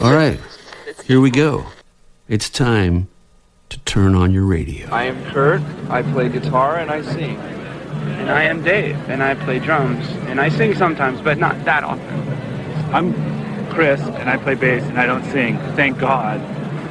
All right, here we go. It's time to turn on your radio. I am Kurt. I play guitar and I sing. And I am Dave, and I play drums. And I sing sometimes, but not that often. I'm Chris, and I play bass, and I don't sing, thank God.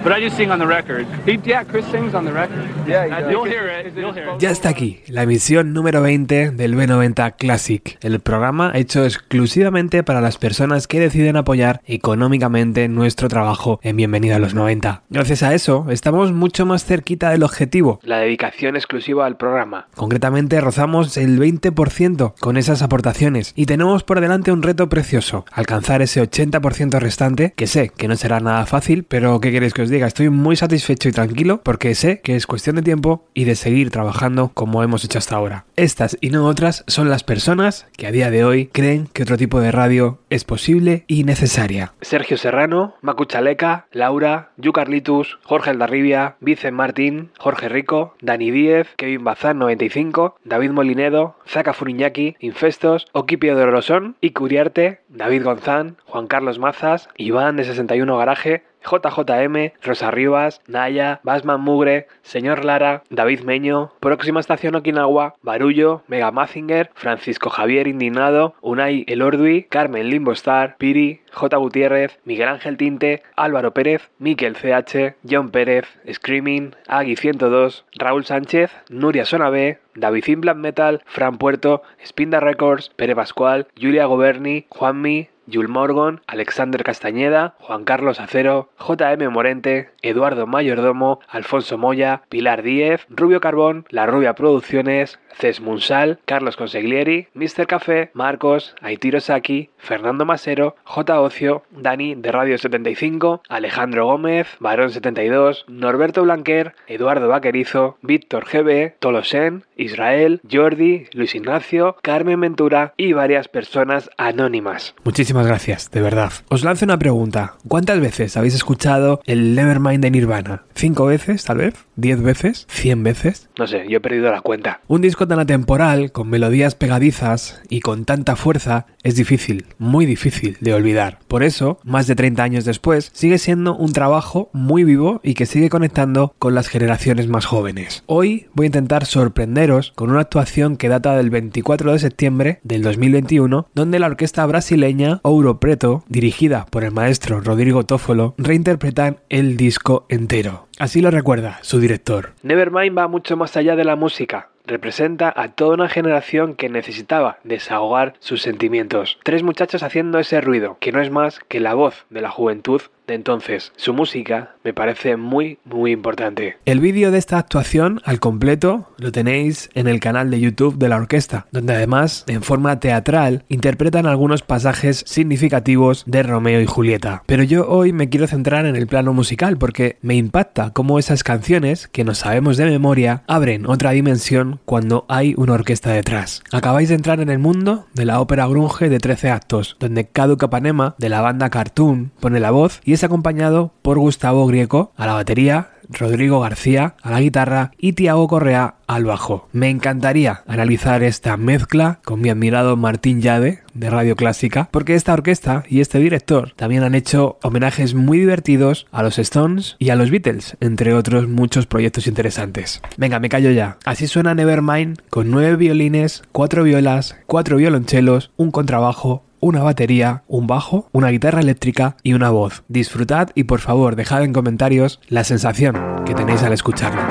But I just sing on the record. He, yeah, Chris sings on the record. Yeah, he does. You'll hear it. You'll hear it. Ya está aquí, la emisión número 20 del B90 Classic, el programa hecho exclusivamente para las personas que deciden apoyar económicamente nuestro trabajo en Bienvenida a los 90. Gracias a eso, estamos mucho más cerquita del objetivo, la dedicación exclusiva al programa. Concretamente rozamos el 20% con esas aportaciones y tenemos por delante un reto precioso, alcanzar ese 80% restante, que sé que no será nada fácil, pero ¿qué queréis que os diga? Estoy muy satisfecho y tranquilo porque sé que es cuestión de tiempo y de seguir trabajando como hemos hecho hasta ahora. Estas y no otras son las personas que a día de hoy creen que otro tipo de radio es posible y necesaria. Sergio Serrano, Macu Chaleca, Laura, Yu Carlitus, Jorge Aldarribia, Vicen Martín, Jorge Rico, Dani Díez, Kevin Bazán 95, David Molinedo, Zaka Furiñaki, Infestos, Oquipio de Orosón, Icuriarte, David Gonzán, Juan Carlos Mazas, Iván de 61 Garaje, JJM, Rosa Rivas, Naya, Basman Mugre, Señor Lara, David Meño, Próxima Estación Okinawa, Barullo, Mega Mazinger, Francisco Javier Indignado, Unai Elordui, Carmen Limbostar, Piri, J. Gutiérrez, Miguel Ángel Tinte, Álvaro Pérez, Miquel CH, John Pérez, Screaming, Agui 102, Raúl Sánchez, Nuria Sonabé, David Black Metal, Fran Puerto, Spinda Records, Pere Pascual, Julia Goberni, Juanmi, Yul Morgon, Alexander Castañeda, Juan Carlos Acero, JM Morente, Eduardo Mayordomo, Alfonso Moya, Pilar Díez, Rubio Carbón, La Rubia Producciones, Ces Munsal, Carlos Consiglieri, Mr. Café, Marcos, Aitiro Saki, Fernando Masero, J. Ocio, Dani de Radio 75, Alejandro Gómez, Barón 72, Norberto Blanquer, Eduardo Vaquerizo, Víctor GB, Tolosen, Israel, Jordi, Luis Ignacio, Carmen Ventura y varias personas anónimas. Muchísimas gracias, de verdad. Os lanzo una pregunta. ¿Cuántas veces habéis escuchado el Nevermind de Nirvana? ¿Cinco veces, tal vez? ¿Diez veces? ¿Cien veces? No sé, yo he perdido la cuenta. Un disco tan atemporal, con melodías pegadizas y con tanta fuerza, es difícil, muy difícil de olvidar. Por eso, más de 30 años después, sigue siendo un trabajo muy vivo y que sigue conectando con las generaciones más jóvenes. Hoy voy a intentar sorprenderos con una actuación que data del 24 de septiembre del 2021, donde la orquesta brasileña Ouro Preto, dirigida por el maestro Rodrigo Toffolo, reinterpretan el disco entero. Así lo recuerda su director. Nevermind va mucho más allá de la música. Representa a toda una generación que necesitaba desahogar sus sentimientos. Tres muchachos haciendo ese ruido, que no es más que la voz de la juventud de entonces. Su música me parece muy, muy importante. El vídeo de esta actuación al completo lo tenéis en el canal de YouTube de la orquesta, donde además, en forma teatral, interpretan algunos pasajes significativos de Romeo y Julieta. Pero yo hoy me quiero centrar en el plano musical porque me impacta cómo esas canciones, que nos sabemos de memoria, abren otra dimensión cuando hay una orquesta detrás. Acabáis de entrar en el mundo de la ópera grunge de 13 actos, donde Cadu Capanema, de la banda Cartoon, pone la voz y es acompañado por Gustavo Grieco a la batería, Rodrigo García a la guitarra y Tiago Correa al bajo. Me encantaría analizar esta mezcla con mi admirado Martín Llade de Radio Clásica, porque esta orquesta y este director también han hecho homenajes muy divertidos a los Stones y a los Beatles, entre otros muchos proyectos interesantes. Venga, me callo ya. Así suena Nevermind con nueve violines, cuatro violas, cuatro violonchelos, un contrabajo, una batería, un bajo, una guitarra eléctrica y una voz. Disfrutad y por favor dejad en comentarios la sensación que tenéis al escucharlo.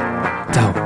Chao.